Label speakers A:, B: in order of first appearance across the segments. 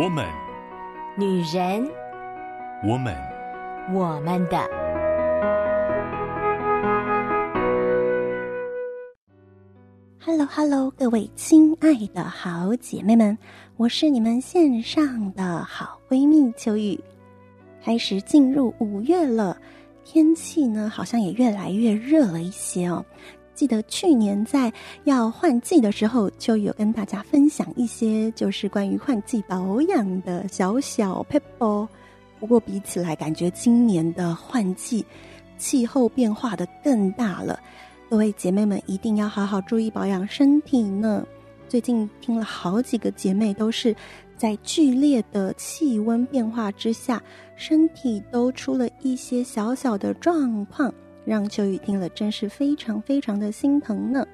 A: 我们，
B: 女人，
A: 我们，
B: 我们的。
C: Hello，Hello，各位亲爱的好姐妹们，我是你们线上的好闺蜜秋雨。开始进入五月了，天气呢好像也越来越热了一些哦。记得去年在要换季的时候，就有跟大家分享一些就是关于换季保养的小小 p e p b l。不过比起来，感觉今年的换季气候变化的更大了。各位姐妹们一定要好好注意保养身体呢。最近听了好几个姐妹都是在剧烈的气温变化之下，身体都出了一些小小的状况。让秋雨听了真是非常非常的心疼呢。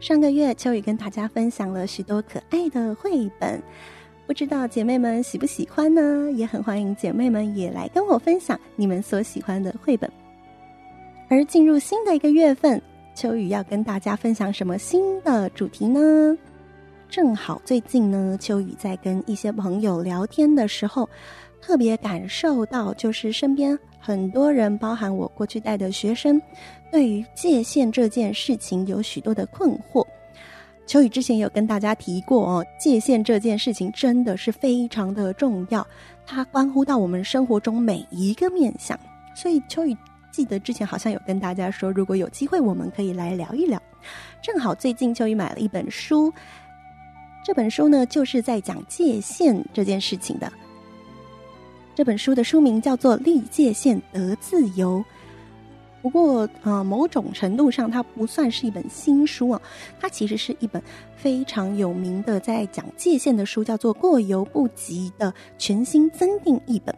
C: 上个月秋雨跟大家分享了许多可爱的绘本，不知道姐妹们喜不喜欢呢？也很欢迎姐妹们也来跟我分享你们所喜欢的绘本。而进入新的一个月份，秋雨要跟大家分享什么新的主题呢？正好最近呢，秋雨在跟一些朋友聊天的时候，特别感受到就是身边。很多人，包含我过去带的学生，对于界限这件事情有许多的困惑。秋雨之前有跟大家提过哦，界限这件事情真的是非常的重要，它关乎到我们生活中每一个面向。所以秋雨记得之前好像有跟大家说，如果有机会，我们可以来聊一聊。正好最近秋雨买了一本书，这本书呢就是在讲界限这件事情的。这本书的书名叫做《立界限得自由》，不过，呃，某种程度上，它不算是一本新书啊，它其实是一本非常有名的在讲界限的书，叫做《过犹不及》的全新增订译本。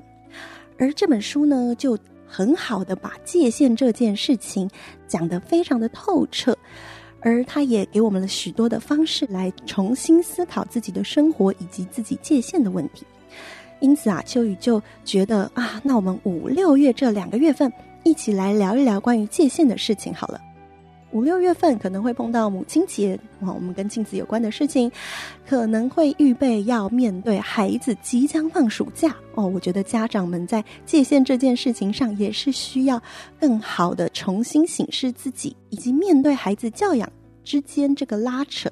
C: 而这本书呢，就很好的把界限这件事情讲得非常的透彻，而它也给我们了许多的方式来重新思考自己的生活以及自己界限的问题。因此啊，秋雨就觉得啊，那我们五六月这两个月份一起来聊一聊关于界限的事情好了。五六月份可能会碰到母亲节，啊，我们跟镜子有关的事情，可能会预备要面对孩子即将放暑假哦。我觉得家长们在界限这件事情上也是需要更好的重新审视自己，以及面对孩子教养之间这个拉扯，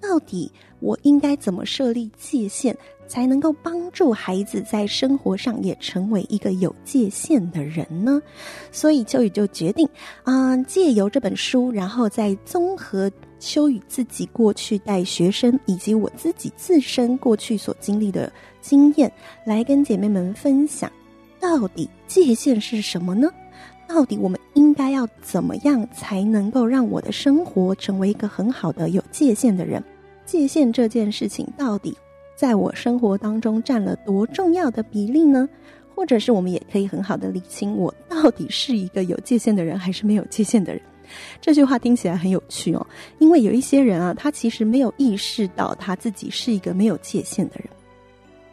C: 到底我应该怎么设立界限？才能够帮助孩子在生活上也成为一个有界限的人呢？所以秋雨就决定，啊、借由这本书，然后再综合秋雨自己过去带学生以及我自己自身过去所经历的经验，来跟姐妹们分享，到底界限是什么呢？到底我们应该要怎么样才能够让我的生活成为一个很好的有界限的人？界限这件事情到底，在我生活当中占了多重要的比例呢？或者是我们也可以很好的理清，我到底是一个有界限的人，还是没有界限的人？这句话听起来很有趣哦，因为有一些人啊，他其实没有意识到他自己是一个没有界限的人。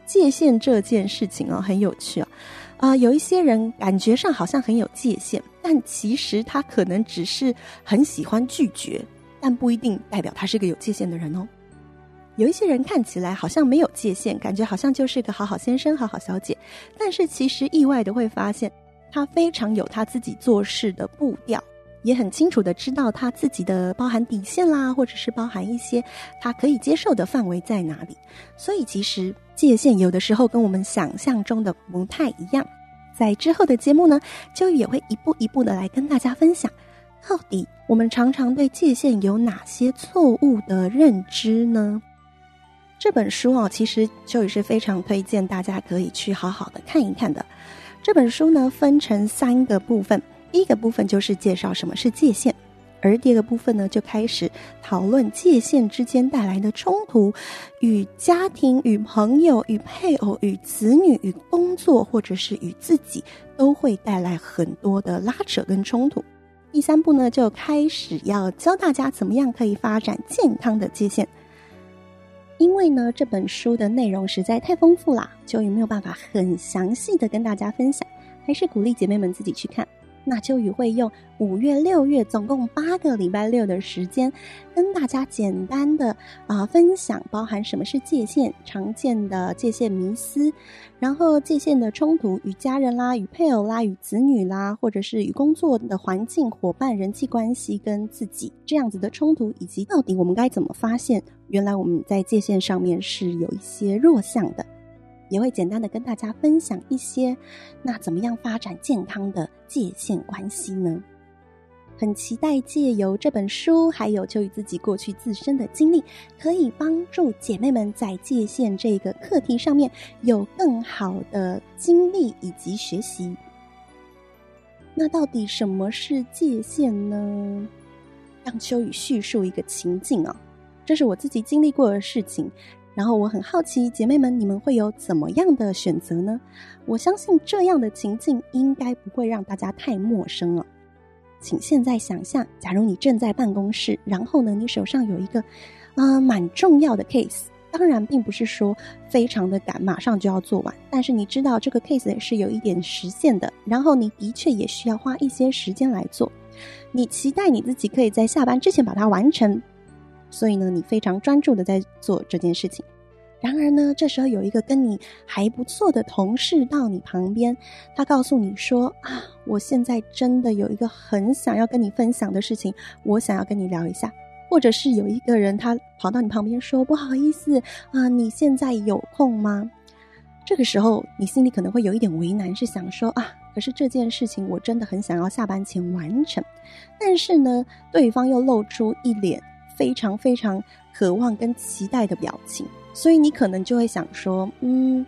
C: 界限这件事情啊，很有趣啊，啊、有一些人感觉上好像很有界限，但其实他可能只是很喜欢拒绝，但不一定代表他是个有界限的人哦。有一些人看起来好像没有界限，感觉好像就是个好好先生、好好小姐，但是其实意外的会发现，他非常有他自己做事的步调，也很清楚的知道他自己的包含底线啦，或者是包含一些他可以接受的范围在哪里。所以其实界限有的时候跟我们想象中的不太一样。在之后的节目呢，秋雨也会一步一步的来跟大家分享，到底我们常常对界限有哪些错误的认知呢？这本书哦，其实秋雨是非常推荐大家可以去好好的看一看的。这本书呢，分成三个部分，第一个部分就是介绍什么是界限，而第二个部分呢，就开始讨论界限之间带来的冲突，与家庭、与朋友、与配偶、与子女、与工作，或者是与自己，都会带来很多的拉扯跟冲突。第三步呢，就开始要教大家怎么样可以发展健康的界限。因为呢，这本书的内容实在太丰富啦，就也没有办法很详细的跟大家分享，还是鼓励姐妹们自己去看。那秋雨会用五月、六月总共八个礼拜六的时间，跟大家简单的啊、分享，包含什么是界限、常见的界限迷思，然后界限的冲突与家人啦、与配偶啦、与子女啦，或者是与工作的环境、伙伴、人际关系跟自己这样子的冲突，以及到底我们该怎么发现，原来我们在界限上面是有一些弱项的。也会简单的跟大家分享一些，那怎么样发展健康的界限关系呢？很期待借由这本书，还有秋雨自己过去自身的经历，可以帮助姐妹们在界限这个课题上面有更好的经历以及学习。那到底什么是界限呢？让秋雨叙述一个情境啊，这是我自己经历过的事情。然后我很好奇，姐妹们，你们会有怎么样的选择呢？我相信这样的情境应该不会让大家太陌生了。请现在想象，假如你正在办公室，然后呢，你手上有一个，呃，蛮重要的 case，当然并不是说非常的赶，马上就要做完，但是你知道这个 case 是有一点时限的，然后你的确也需要花一些时间来做，你期待你自己可以在下班之前把它完成。所以呢，你非常专注的在做这件事情。然而呢，这时候有一个跟你还不错的同事到你旁边，他告诉你说：“啊，我现在真的有一个很想要跟你分享的事情，我想要跟你聊一下。”或者是有一个人他跑到你旁边说：“不好意思啊，你现在有空吗？”这个时候你心里可能会有一点为难，是想说：“啊，可是这件事情我真的很想要下班前完成。”但是呢，对方又露出一脸。非常非常渴望跟期待的表情，所以你可能就会想说，嗯，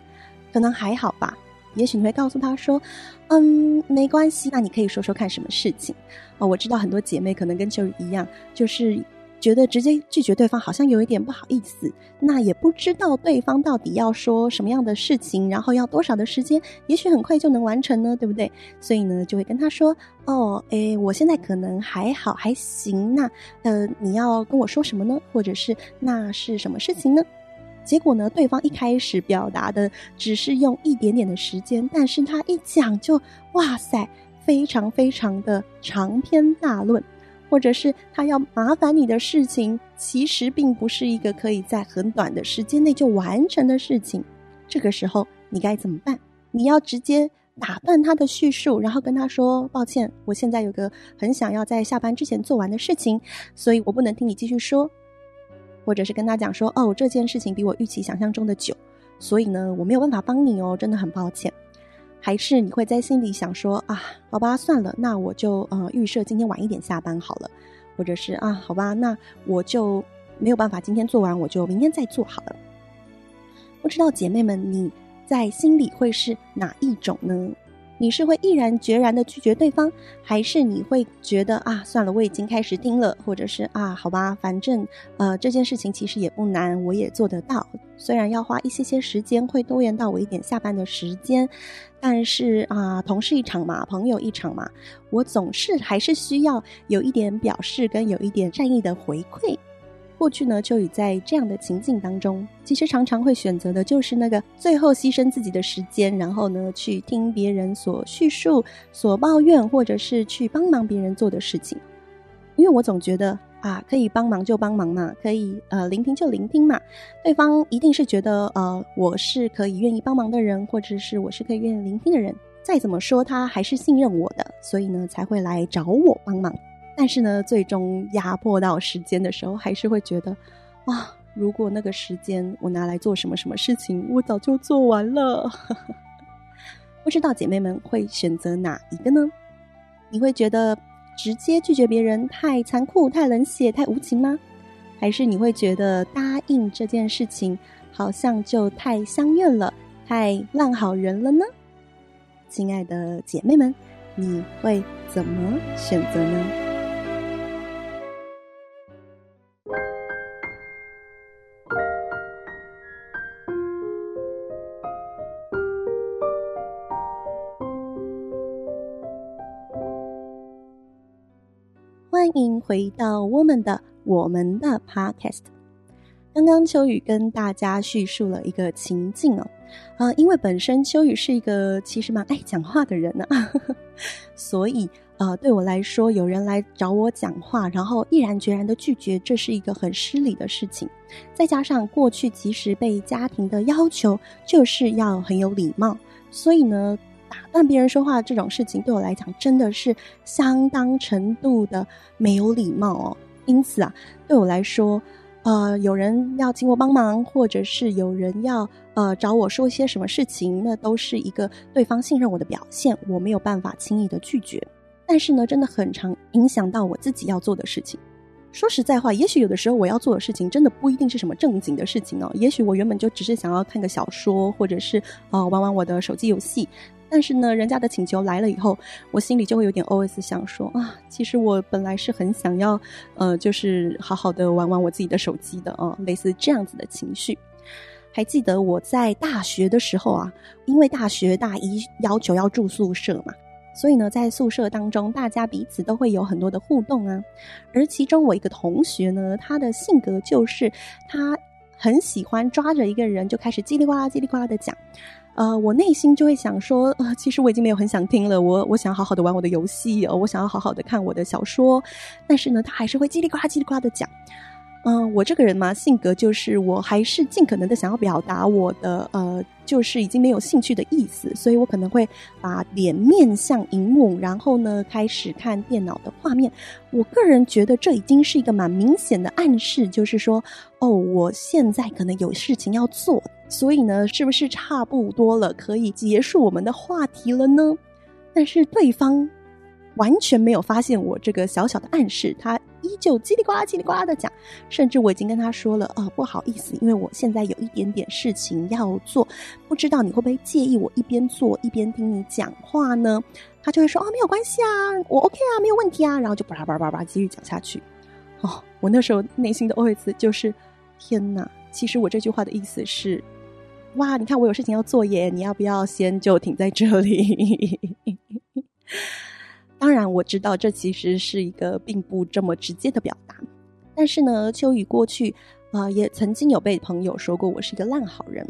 C: 可能还好吧。也许你会告诉他说，嗯，没关系，那你可以说说看什么事情。哦，我知道很多姐妹可能跟秋雨一样，就是。觉得直接拒绝对方好像有一点不好意思，那也不知道对方到底要说什么样的事情，然后要多少的时间，也许很快就能完成呢，对不对？所以呢，就会跟他说：“哦，诶，我现在可能还好，还行。那呃，你要跟我说什么呢？或者是那是什么事情呢？”结果呢，对方一开始表达的只是用一点点的时间，但是他一讲就哇塞，非常非常的长篇大论。或者是他要麻烦你的事情，其实并不是一个可以在很短的时间内就完成的事情。这个时候你该怎么办？你要直接打断他的叙述，然后跟他说：“抱歉，我现在有个很想要在下班之前做完的事情，所以我不能听你继续说。”或者是跟他讲说：“哦，这件事情比我预期想象中的久，所以呢，我没有办法帮你哦，真的很抱歉。”还是你会在心里想说啊，好吧，算了，那我就呃预设今天晚一点下班好了，或者是啊，好吧，那我就没有办法今天做完，我就明天再做好了。不知道姐妹们你在心里会是哪一种呢？你是会毅然决然的拒绝对方，还是你会觉得啊，算了，我已经开始听了，或者是啊，好吧，反正呃这件事情其实也不难，我也做得到。虽然要花一些些时间，会拖延到我一点下班的时间，但是啊，同事一场嘛，朋友一场嘛，我总是还是需要有一点表示跟有一点善意的回馈。过去呢，秋雨在这样的情境当中，其实常常会选择的就是那个最后牺牲自己的时间，然后呢，去听别人所叙述、所抱怨，或者是去帮忙别人做的事情。因为我总觉得啊，可以帮忙就帮忙嘛，可以呃聆听就聆听嘛，对方一定是觉得呃我是可以愿意帮忙的人，或者是我是可以愿意聆听的人。再怎么说，他还是信任我的，所以呢才会来找我帮忙。但是呢，最终压迫到时间的时候，还是会觉得，哇，如果那个时间我拿来做什么什么事情，我早就做完了。不知道姐妹们会选择哪一个呢？你会觉得直接拒绝别人太残酷、太冷血、太无情吗？还是你会觉得答应这件事情好像就太相怨了、太烂好人了呢？亲爱的姐妹们，你会怎么选择呢？回到我们的我们的 Podcast。刚刚秋雨跟大家叙述了一个情境哦，啊，因为本身秋雨是一个其实蛮爱讲话的人呢，所以呃，对我来说，有人来找我讲话，然后毅然决然的拒绝，这是一个很失礼的事情。再加上过去即使被家庭的要求，就是要很有礼貌，所以呢，打断别人说话这种事情，对我来讲真的是相当程度的没有礼貌哦。因此啊，对我来说，呃，有人要请我帮忙，或者是有人要呃找我说一些什么事情，那都是一个对方信任我的表现，我没有办法轻易的拒绝。但是呢，真的很常影响到我自己要做的事情。说实在话，也许有的时候我要做的事情，真的不一定是什么正经的事情哦。也许我原本就只是想要看个小说，或者是呃玩玩我的手机游戏。但是呢，人家的请求来了以后，我心里就会有点 OS 想说啊，其实我本来是很想要，呃，就是好好的玩玩我自己的手机的啊，类似这样子的情绪。还记得我在大学的时候啊，因为大学大一要求要住宿舍嘛，所以呢，在宿舍当中，大家彼此都会有很多的互动啊。而其中我一个同学呢，他的性格就是他很喜欢抓着一个人就开始叽里呱啦、叽里呱啦的讲。呃，我内心就会想说，呃，其实我已经没有很想听了，我我想好好的玩我的游戏，呃，我想要好好的看我的小说，但是呢，他还是会叽里呱啦叽里呱的讲。嗯、我这个人嘛，性格就是我还是尽可能的想要表达我的呃，就是已经没有兴趣的意思，所以我可能会把脸面向荧幕，然后呢，开始看电脑的画面。我个人觉得这已经是一个蛮明显的暗示，就是说，哦，我现在可能有事情要做，所以呢，是不是差不多了，可以结束我们的话题了呢？但是对方完全没有发现我这个小小的暗示，他。依旧叽里呱啦叽里呱啦的讲，甚至我已经跟他说了，呃，不好意思，因为我现在有一点点事情要做，不知道你会不会介意我一边做一边听你讲话呢？他就会说，哦，没有关系啊，我 OK 啊，没有问题啊，然后就叭叭叭叭继续讲下去。哦，我那时候内心的 OS 就是，天哪，其实我这句话的意思是，哇，你看我有事情要做耶，你要不要先就停在这里？当然，我知道这其实是一个并不这么直接的表达，但是呢，秋雨过去啊、呃，也曾经有被朋友说过我是一个烂好人。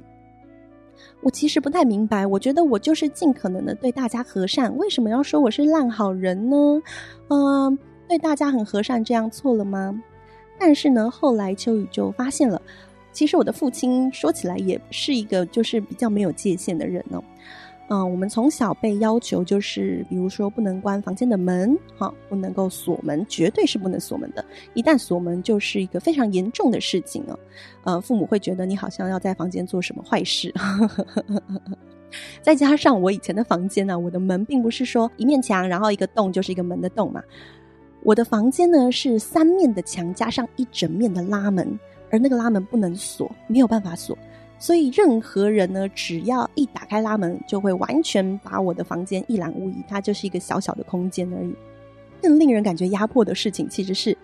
C: 我其实不太明白，我觉得我就是尽可能的对大家和善，为什么要说我是烂好人呢？嗯、对大家很和善，这样错了吗？但是呢，后来秋雨就发现了，其实我的父亲说起来也是一个就是比较没有界限的人哦。嗯，我们从小被要求就是，比如说不能关房间的门，哈，不能够锁门，绝对是不能锁门的。一旦锁门，就是一个非常严重的事情哦。呃，父母会觉得你好像要在房间做什么坏事。再加上我以前的房间呢，我的门并不是说一面墙，然后一个洞就是一个门的洞嘛。我的房间呢是三面的墙加上一整面的拉门，而那个拉门不能锁，没有办法锁。所以任何人呢，只要一打开拉门，就会完全把我的房间一览无遗。它就是一个小小的空间而已。更令人感觉压迫的事情，其实是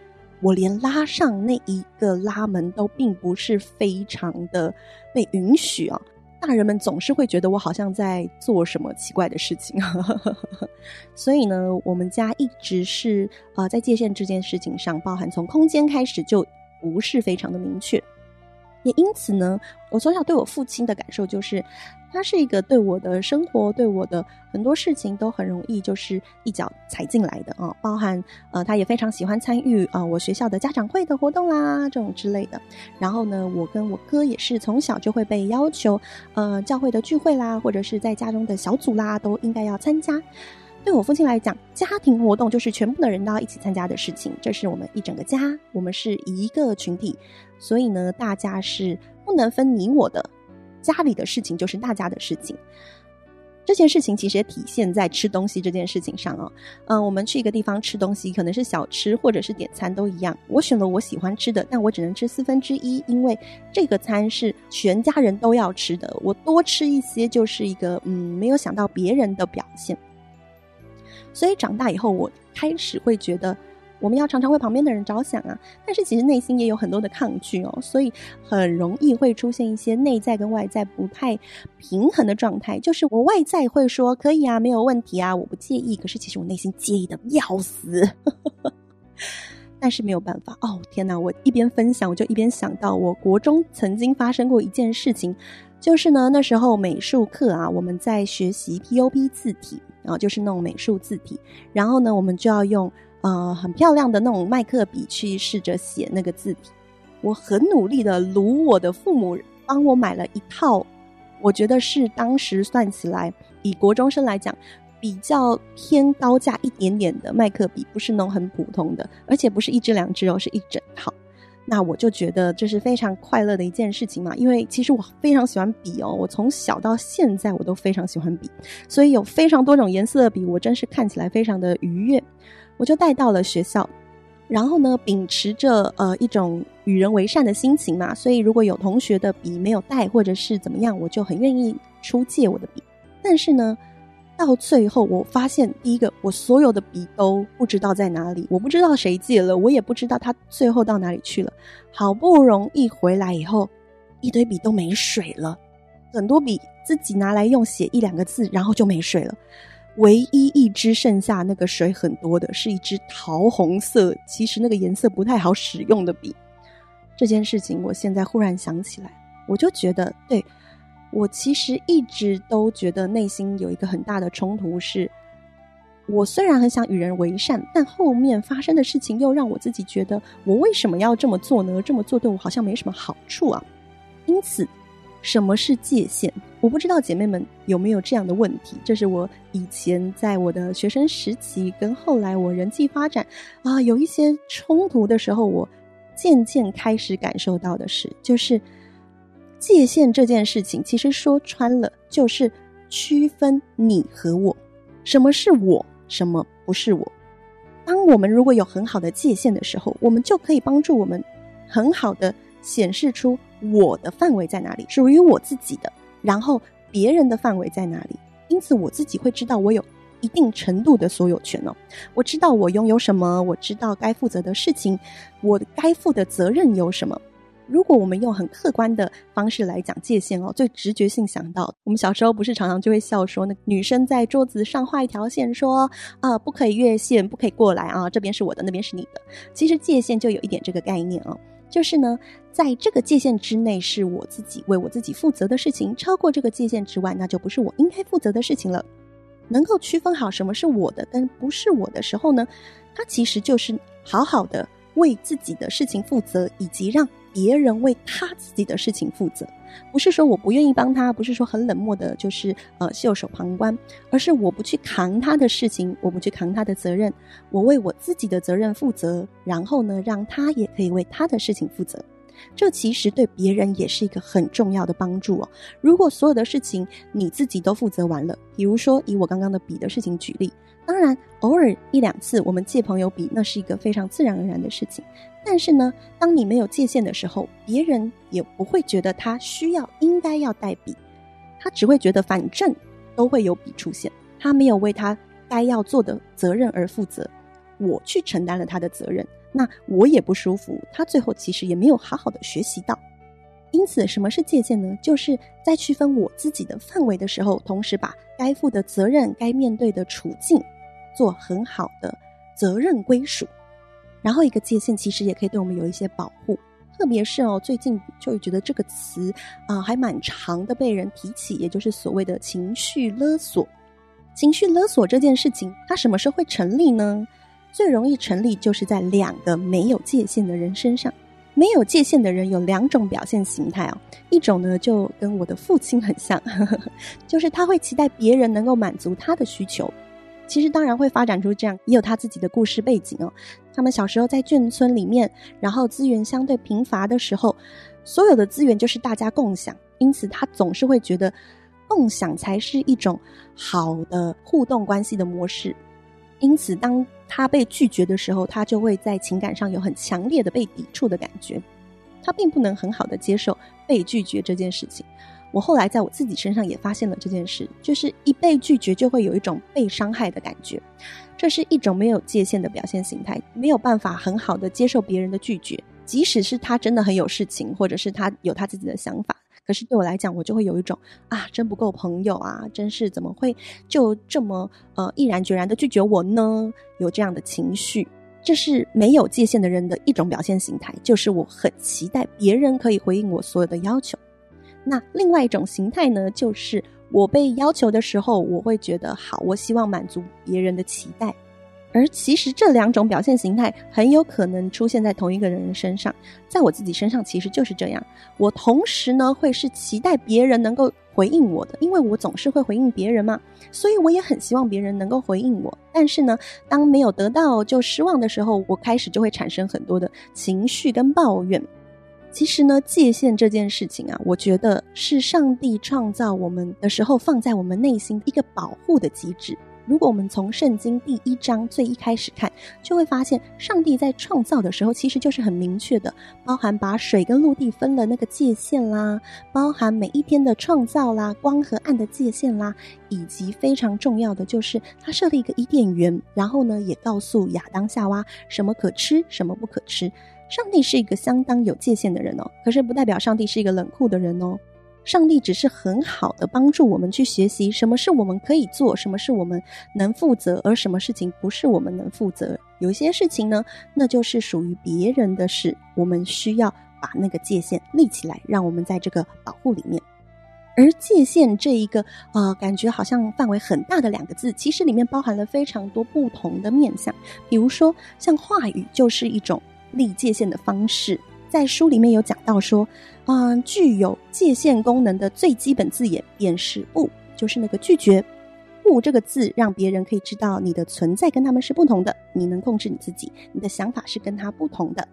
C: 我连拉上那一个拉门都并不是非常的被允许啊。大人们总是会觉得我好像在做什么奇怪的事情。所以呢，我们家一直是呃在界限这件事情上，包含从空间开始就不是非常的明确。也因此呢，我从小对我父亲的感受就是，他是一个对我的生活、对我的很多事情都很容易就是一脚踩进来的啊，包含呃，他也非常喜欢参与啊、我学校的家长会的活动啦，这种之类的。然后呢，我跟我哥也是从小就会被要求，呃，教会的聚会啦，或者是在家中的小组啦，都应该要参加。对我父亲来讲，家庭活动就是全部的人都要一起参加的事情，这是我们一整个家，我们是一个群体。所以呢，大家是不能分你我的，家里的事情就是大家的事情。这件事情其实也体现在吃东西这件事情上哦。嗯，我们去一个地方吃东西，可能是小吃或者是点餐都一样。我选了我喜欢吃的，但我只能吃四分之一，因为这个餐是全家人都要吃的。我多吃一些就是一个嗯，没有想到别人的表现。所以长大以后，我开始会觉得。我们要常常为旁边的人着想啊，但是其实内心也有很多的抗拒哦，所以很容易会出现一些内在跟外在不太平衡的状态。就是我外在会说可以啊，没有问题啊，我不介意，可是其实我内心介意的要死。但是没有办法哦，天哪！我一边分享，我就一边想到我国中曾经发生过一件事情，就是呢，那时候美术课啊，我们在学习 POP 字体。然后就是那种美术字体，然后呢，我们就要用呃很漂亮的那种麦克笔去试着写那个字体。我很努力的撸我的父母帮我买了一套，我觉得是当时算起来以国中生来讲比较偏高价一点点的麦克笔，不是那种很普通的，而且不是一支两支哦，是一整套。那我就觉得这是非常快乐的一件事情嘛，因为其实我非常喜欢笔哦，我从小到现在我都非常喜欢笔，所以有非常多种颜色的笔，我真是看起来非常的愉悦。我就带到了学校，然后呢，秉持着呃一种与人为善的心情嘛，所以如果有同学的笔没有带或者是怎么样，我就很愿意出借我的笔。但是呢，到最后，我发现第一个，我所有的笔都不知道在哪里，我不知道谁借了，我也不知道它最后到哪里去了。好不容易回来以后，一堆笔都没水了，很多笔自己拿来用写一两个字，然后就没水了。唯一一支剩下那个水很多的，是一支桃红色，其实那个颜色不太好使用的笔。这件事情，我现在忽然想起来，我就觉得对。我其实一直都觉得内心有一个很大的冲突是，我虽然很想与人为善，但后面发生的事情又让我自己觉得，我为什么要这么做呢？这么做对我好像没什么好处啊。因此，什么是界限？我不知道姐妹们有没有这样的问题。这是我以前在我的学生时期，跟后来我人际发展啊，有一些冲突的时候，我渐渐开始感受到的是，就是。界限这件事情，其实说穿了就是区分你和我，什么是我，什么不是我。当我们如果有很好的界限的时候，我们就可以帮助我们很好的显示出我的范围在哪里，属于我自己的，然后别人的范围在哪里。因此，我自己会知道我有一定程度的所有权哦，我知道我拥有什么，我知道该负责的事情，我该负的责任有什么。如果我们用很客观的方式来讲界限哦，最直觉性想到，我们小时候不是常常就会笑说，那女生在桌子上画一条线，说啊，不可以越线，不可以过来啊，这边是我的，那边是你的。其实界限就有一点这个概念哦，就是呢，在这个界限之内是我自己为我自己负责的事情，超过这个界限之外，那就不是我应该负责的事情了。能够区分好什么是我的跟不是我的时候呢，它其实就是好好的为自己的事情负责，以及让。别人为他自己的事情负责，不是说我不愿意帮他，不是说很冷漠的，就是呃袖手旁观，而是我不去扛他的事情，我不去扛他的责任，我为我自己的责任负责，然后呢，让他也可以为他的事情负责。这其实对别人也是一个很重要的帮助哦。如果所有的事情你自己都负责完了，比如说以我刚刚的笔的事情举例。当然，偶尔一两次我们借朋友笔，那是一个非常自然而然的事情。但是呢，当你没有界限的时候，别人也不会觉得他需要、应该要带笔，他只会觉得反正都会有笔出现，他没有为他该要做的责任而负责，我去承担了他的责任，那我也不舒服。他最后其实也没有好好的学习到。因此，什么是界限呢？就是在区分我自己的范围的时候，同时把该负的责任、该面对的处境。做很好的责任归属，然后一个界限其实也可以对我们有一些保护，特别是哦，最近就会觉得这个词啊、还蛮常的被人提起，也就是所谓的情绪勒索。情绪勒索这件事情，它什么时候会成立呢？最容易成立就是在两个没有界限的人身上。没有界限的人有两种表现形态哦，一种呢就跟我的父亲很像，就是他会期待别人能够满足他的需求。其实当然会发展出这样，也有他自己的故事背景哦。他们小时候在眷村里面，然后资源相对贫乏的时候，所有的资源就是大家共享，因此他总是会觉得共享才是一种好的互动关系的模式。因此，当他被拒绝的时候，他就会在情感上有很强烈的被抵触的感觉，他并不能很好的接受被拒绝这件事情。我后来在我自己身上也发现了这件事，就是一被拒绝就会有一种被伤害的感觉，这是一种没有界限的表现形态，没有办法很好的接受别人的拒绝，即使是他真的很有事情，或者是他有他自己的想法，可是对我来讲，我就会有一种啊，真不够朋友啊，真是怎么会就这么呃毅然决然的拒绝我呢？有这样的情绪，这是没有界限的人的一种表现形态，就是我很期待别人可以回应我所有的要求。那另外一种形态呢，就是我被要求的时候，我会觉得好，我希望满足别人的期待。而其实这两种表现形态很有可能出现在同一个人身上，在我自己身上其实就是这样。我同时呢会是期待别人能够回应我的，因为我总是会回应别人嘛，所以我也很希望别人能够回应我。但是呢，当没有得到就失望的时候，我开始就会产生很多的情绪跟抱怨。其实呢，界限这件事情啊，我觉得是上帝创造我们的时候放在我们内心一个保护的机制。如果我们从圣经第一章最一开始看，就会发现上帝在创造的时候其实就是很明确的，包含把水跟陆地分了那个界限啦，包含每一天的创造啦，光和暗的界限啦，以及非常重要的就是他设立一个伊甸园，然后呢也告诉亚当夏娃什么可吃，什么不可吃。上帝是一个相当有界限的人哦，可是不代表上帝是一个冷酷的人哦。上帝只是很好的帮助我们去学习什么是我们可以做，什么是我们能负责，而什么事情不是我们能负责。有些事情呢，那就是属于别人的事，我们需要把那个界限立起来，让我们在这个保护里面。而界限这一个呃，感觉好像范围很大的两个字，其实里面包含了非常多不同的面向。比如说，像话语就是一种立界限的方式。在书里面有讲到说，嗯，具有界限功能的最基本字眼便是“不”，就是那个拒绝。“不”这个字让别人可以知道你的存在跟他们是不同的，你能控制你自己，你的想法是跟他不同的。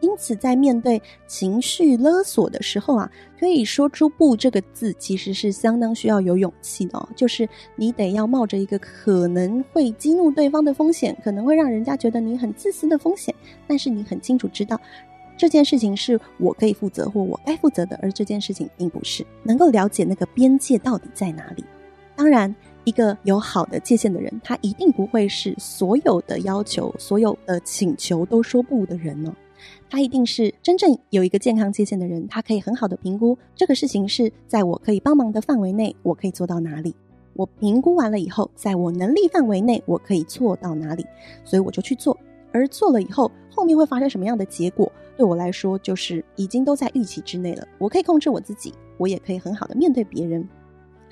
C: 因此，在面对情绪勒索的时候啊，可以说出“不”这个字，其实是相当需要有勇气的。就是你得要冒着一个可能会激怒对方的风险，可能会让人家觉得你很自私的风险，但是你很清楚知道。这件事情是我可以负责或我该负责的，而这件事情并不是。能够了解那个边界到底在哪里。当然，一个有好的界限的人，他一定不会是所有的要求、所有的请求都说不的人呢。他一定是真正有一个健康界限的人，他可以很好的评估这个事情是在我可以帮忙的范围内，我可以做到哪里。我评估完了以后，在我能力范围内，我可以做到哪里，所以我就去做。而做了以后，后面会发生什么样的结果，对我来说就是已经都在预期之内了。我可以控制我自己，我也可以很好的面对别人。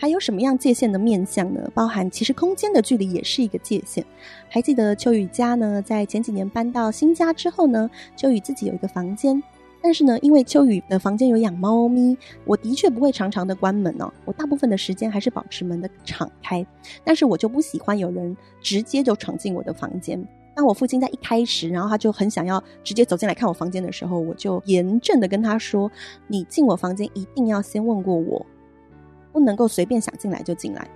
C: 还有什么样界限的面向呢？包含其实空间的距离也是一个界限。还记得秋雨家呢，在前几年搬到新家之后呢，秋雨自己有一个房间，但是呢，因为秋雨的房间有养猫咪，我的确不会常常的关门哦，我大部分的时间还是保持门的敞开。但是我就不喜欢有人直接就闯进我的房间。当我父亲在一开始，然后他就很想要直接走进来看我房间的时候，我就严正的跟他说：“你进我房间一定要先问过我，不能够随便想进来就进来。”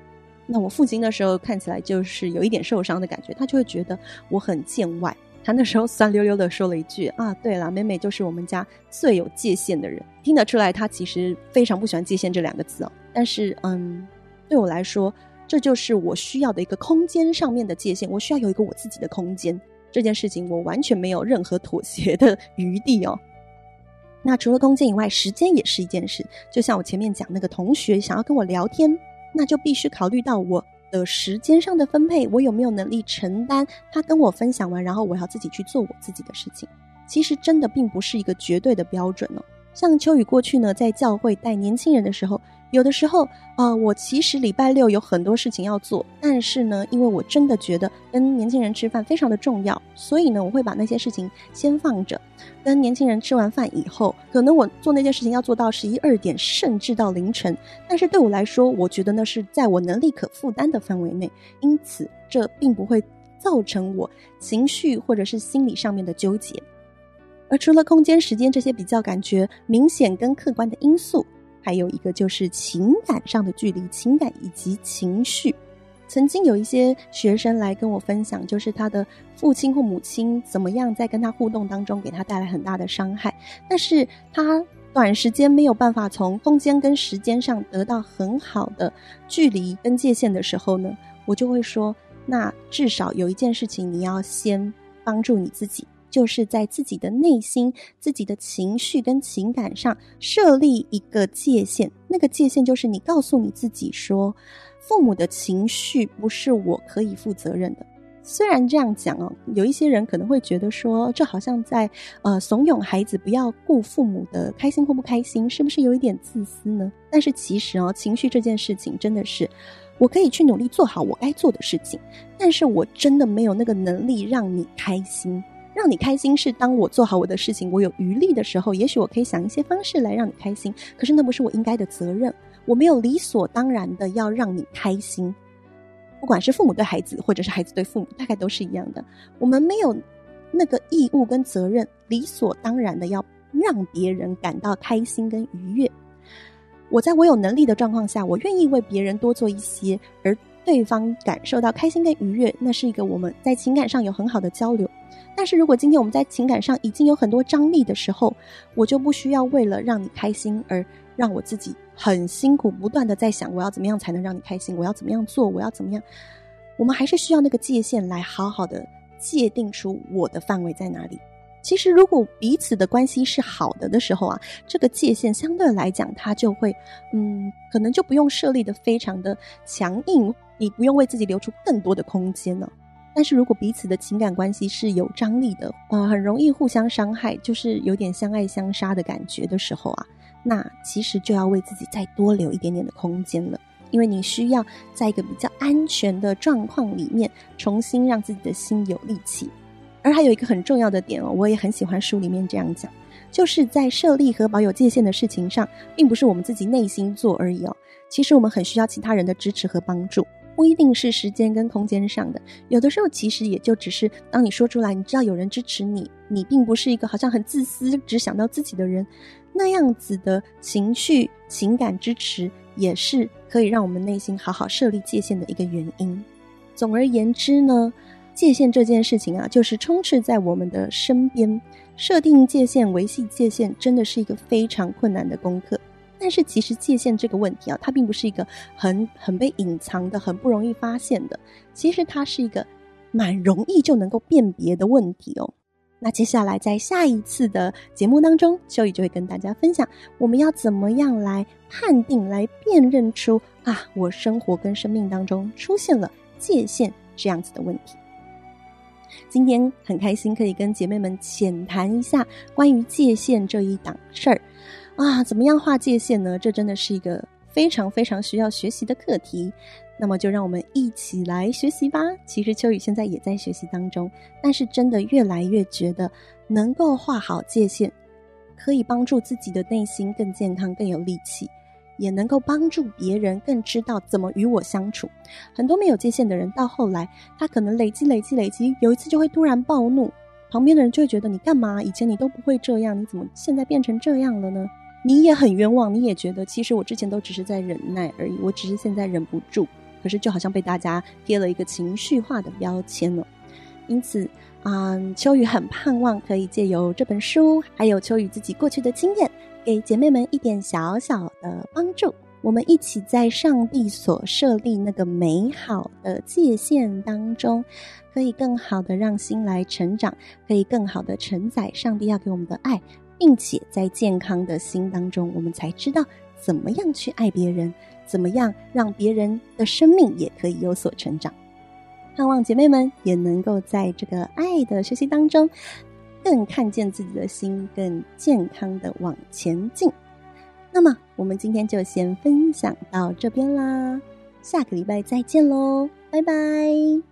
C: 那我父亲那时候看起来就是有一点受伤的感觉，他就会觉得我很见外。他那时候酸溜溜的说了一句：“啊，对了，妹妹就是我们家最有界限的人。”听得出来，他其实非常不喜欢“界限”这两个字哦。但是，嗯，对我来说。这就是我需要的一个空间上面的界限，我需要有一个我自己的空间。这件事情我完全没有任何妥协的余地哦。那除了空间以外，时间也是一件事。就像我前面讲那个同学想要跟我聊天，那就必须考虑到我的时间上的分配，我有没有能力承担他跟我分享完，然后我要自己去做我自己的事情。其实真的并不是一个绝对的标准哦。像秋雨过去呢，在教会带年轻人的时候。有的时候，啊、我其实礼拜六有很多事情要做，但是呢，因为我真的觉得跟年轻人吃饭非常的重要，所以呢，我会把那些事情先放着。跟年轻人吃完饭以后，可能我做那件事情要做到十一二点，甚至到凌晨。但是对我来说，我觉得那是在我能力可负担的范围内，因此这并不会造成我情绪或者是心理上面的纠结。而除了空间、时间这些比较感觉明显跟客观的因素。还有一个就是情感上的距离，情感以及情绪。曾经有一些学生来跟我分享，就是他的父亲或母亲怎么样在跟他互动当中给他带来很大的伤害，但是他短时间没有办法从空间跟时间上得到很好的距离跟界限的时候呢，我就会说，那至少有一件事情你要先帮助你自己。就是在自己的内心、自己的情绪跟情感上设立一个界限，那个界限就是你告诉你自己说，父母的情绪不是我可以负责任的，虽然这样讲哦，有一些人可能会觉得说，这好像在呃怂恿孩子不要顾父母的开心或不开心，是不是有一点自私呢？但是其实哦，情绪这件事情真的是，我可以去努力做好我该做的事情，但是我真的没有那个能力让你开心。让你开心是当我做好我的事情，我有余力的时候，也许我可以想一些方式来让你开心。可是那不是我应该的责任，我没有理所当然的要让你开心。不管是父母对孩子，或者是孩子对父母，大概都是一样的。我们没有那个义务跟责任，理所当然的要让别人感到开心跟愉悦。我在我有能力的状况下，我愿意为别人多做一些，而对方感受到开心跟愉悦，那是一个我们在情感上有很好的交流。但是如果今天我们在情感上已经有很多张力的时候，我就不需要为了让你开心而。让我自己很辛苦，不断的在想，我要怎么样才能让你开心？我要怎么样做？我要怎么样？我们还是需要那个界限来好好的界定出我的范围在哪里。其实，如果彼此的关系是好的的时候啊，这个界限相对来讲，它就会，嗯，可能就不用设立的非常的强硬，你不用为自己留出更多的空间了。但是如果彼此的情感关系是有张力的，呃，很容易互相伤害，就是有点相爱相杀的感觉的时候啊。那其实就要为自己再多留一点点的空间了，因为你需要在一个比较安全的状况里面，重新让自己的心有力气。而还有一个很重要的点哦，我也很喜欢书里面这样讲，就是在设立和保有界限的事情上，并不是我们自己内心做而已哦，其实我们很需要其他人的支持和帮助。不一定是时间跟空间上的，有的时候其实也就只是当你说出来，你知道有人支持你，你并不是一个好像很自私、只想到自己的人，那样子的情绪、情感支持，也是可以让我们内心好好设立界限的一个原因。总而言之呢，界限这件事情啊，就是充斥在我们的身边，设定界限、维系界限，真的是一个非常困难的功课。但是其实界限这个问题啊，它并不是一个很很被隐藏的、很不容易发现的。其实它是一个蛮容易就能够辨别的问题哦。那接下来在下一次的节目当中，秋雨就会跟大家分享，我们要怎么样来判定、来辨认出啊，我生活跟生命当中出现了界限这样子的问题。今天很开心可以跟姐妹们浅谈一下关于界限这一档事儿。啊，怎么样划界限呢？这真的是一个非常非常需要学习的课题。那么就让我们一起来学习吧。其实秋雨现在也在学习当中，但是真的越来越觉得能够划好界限，可以帮助自己的内心更健康、更有力气，也能够帮助别人更知道怎么与我相处。很多没有界限的人，到后来他可能累积、累积、累积，有一次就会突然暴怒，旁边的人就会觉得你干嘛？以前你都不会这样，你怎么现在变成这样了呢？你也很冤枉，你也觉得其实我之前都只是在忍耐而已，我只是现在忍不住，可是就好像被大家贴了一个情绪化的标签了。因此，嗯，秋雨很盼望可以借由这本书，还有秋雨自己过去的经验，给姐妹们一点小小的帮助。我们一起在上帝所设立那个美好的界限当中，可以更好的让心来成长，可以更好的承载上帝要给我们的爱。并且在健康的心当中，我们才知道怎么样去爱别人，怎么样让别人的生命也可以有所成长。盼望姐妹们也能够在这个爱的学习当中，更看见自己的心，更健康的往前进。那么，我们今天就先分享到这边啦，下个礼拜再见喽，拜拜。